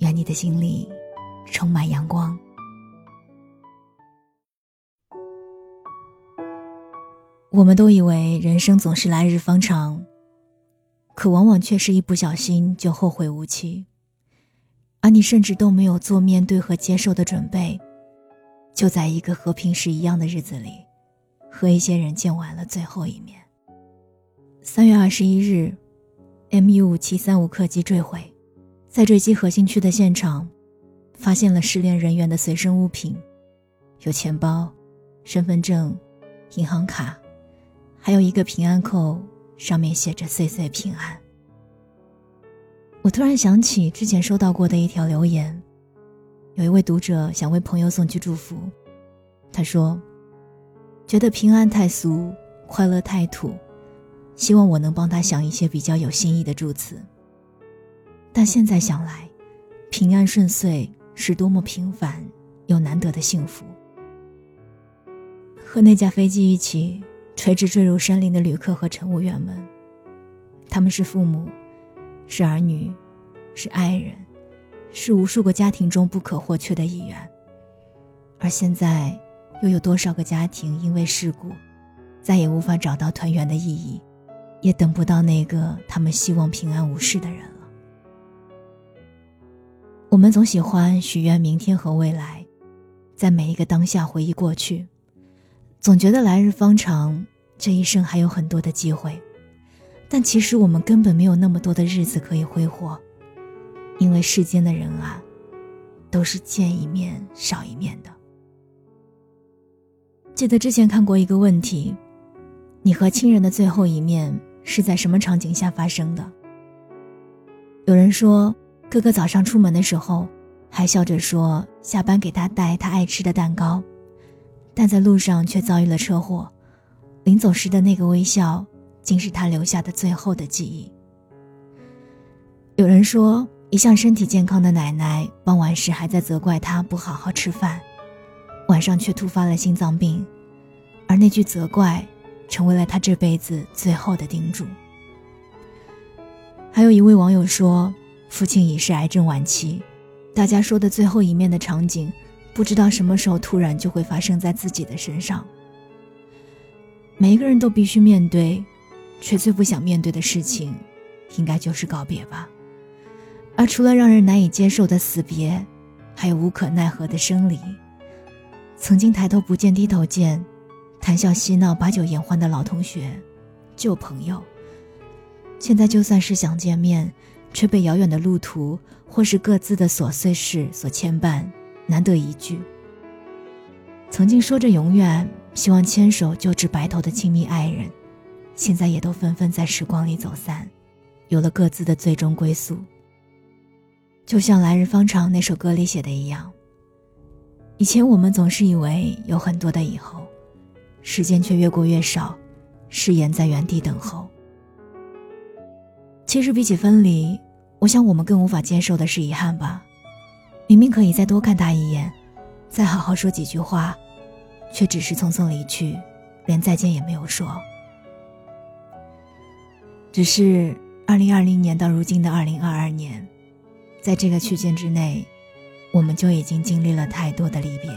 愿你的心里充满阳光。我们都以为人生总是来日方长，可往往却是一不小心就后会无期，而你甚至都没有做面对和接受的准备，就在一个和平时一样的日子里，和一些人见完了最后一面。三月二十一日，MU 五七三五客机坠毁。在坠机核心区的现场，发现了失联人员的随身物品，有钱包、身份证、银行卡，还有一个平安扣，上面写着“岁岁平安”。我突然想起之前收到过的一条留言，有一位读者想为朋友送去祝福，他说：“觉得平安太俗，快乐太土，希望我能帮他想一些比较有新意的祝词。”但现在想来，平安顺遂是多么平凡又难得的幸福。和那架飞机一起垂直坠入山林的旅客和乘务员们，他们是父母，是儿女，是爱人，是无数个家庭中不可或缺的一员。而现在，又有多少个家庭因为事故，再也无法找到团圆的意义，也等不到那个他们希望平安无事的人了。我们总喜欢许愿明天和未来，在每一个当下回忆过去，总觉得来日方长，这一生还有很多的机会，但其实我们根本没有那么多的日子可以挥霍，因为世间的人啊，都是见一面少一面的。记得之前看过一个问题：你和亲人的最后一面是在什么场景下发生的？有人说。哥哥早上出门的时候，还笑着说下班给他带他爱吃的蛋糕，但在路上却遭遇了车祸。临走时的那个微笑，竟是他留下的最后的记忆。有人说，一向身体健康的奶奶，傍晚时还在责怪他不好好吃饭，晚上却突发了心脏病，而那句责怪，成为了他这辈子最后的叮嘱。还有一位网友说。父亲已是癌症晚期，大家说的最后一面的场景，不知道什么时候突然就会发生在自己的身上。每个人都必须面对，却最不想面对的事情，应该就是告别吧。而除了让人难以接受的死别，还有无可奈何的生离。曾经抬头不见低头见，谈笑嬉闹把酒言欢的老同学、旧朋友，现在就算是想见面。却被遥远的路途或是各自的琐碎事所牵绊，难得一聚。曾经说着永远希望牵手就至白头的亲密爱人，现在也都纷纷在时光里走散，有了各自的最终归宿。就像《来日方长》那首歌里写的一样，以前我们总是以为有很多的以后，时间却越过越少，誓言在原地等候。其实比起分离，我想我们更无法接受的是遗憾吧。明明可以再多看他一眼，再好好说几句话，却只是匆匆离去，连再见也没有说。只是二零二零年到如今的二零二二年，在这个区间之内，我们就已经经历了太多的离别。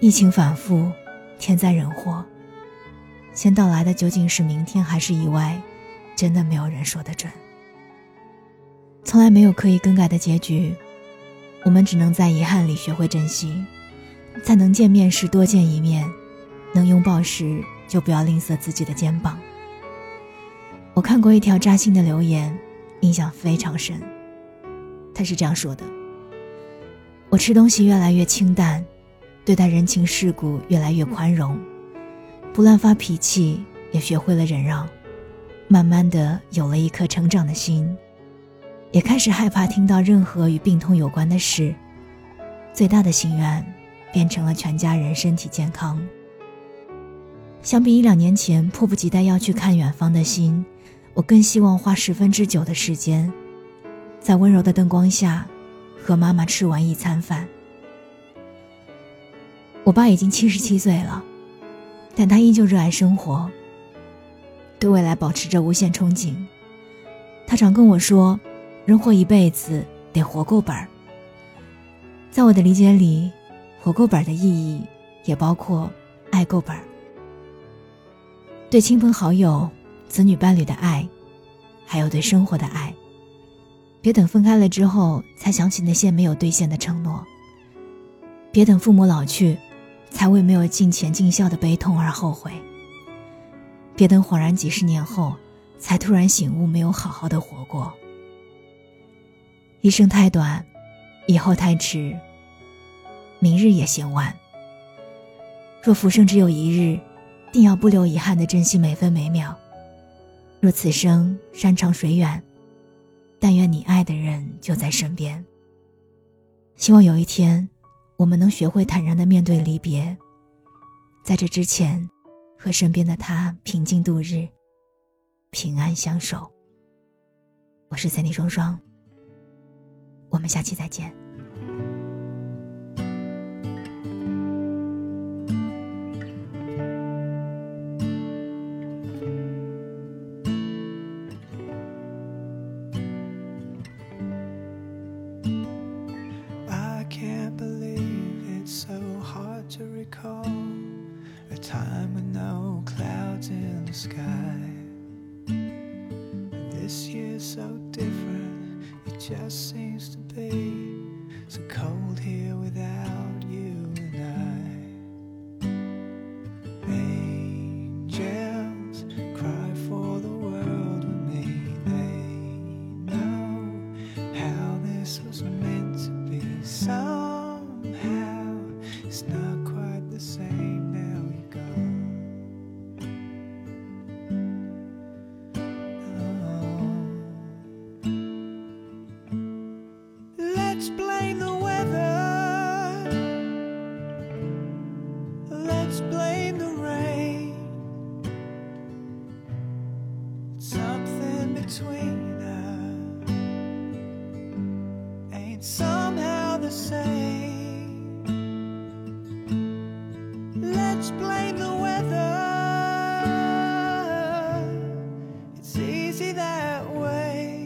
疫情反复，天灾人祸，先到来的究竟是明天还是意外？真的没有人说得准。从来没有刻意更改的结局，我们只能在遗憾里学会珍惜，在能见面时多见一面，能拥抱时就不要吝啬自己的肩膀。我看过一条扎心的留言，印象非常深。他是这样说的：“我吃东西越来越清淡，对待人情世故越来越宽容，不乱发脾气，也学会了忍让。”慢慢的有了一颗成长的心，也开始害怕听到任何与病痛有关的事。最大的心愿变成了全家人身体健康。相比一两年前迫不及待要去看远方的心，我更希望花十分之九的时间，在温柔的灯光下，和妈妈吃完一餐饭。我爸已经七十七岁了，但他依旧热爱生活，对未来保持着无限憧憬。他常跟我说：“人活一辈子得活够本儿。”在我的理解里，活够本儿的意义也包括爱够本儿。对亲朋好友、子女伴侣的爱，还有对生活的爱。别等分开了之后才想起那些没有兑现的承诺。别等父母老去。才为没有尽钱尽孝的悲痛而后悔。别等恍然几十年后，才突然醒悟没有好好的活过。一生太短，以后太迟。明日也嫌晚。若浮生只有一日，定要不留遗憾的珍惜每分每秒。若此生山长水远，但愿你爱的人就在身边。希望有一天。我们能学会坦然的面对离别，在这之前，和身边的他平静度日，平安相守。我是三 D 双双，我们下期再见。Just seems to be so cold here without you between us ain't somehow the same. Let's blame the weather, it's easy that way.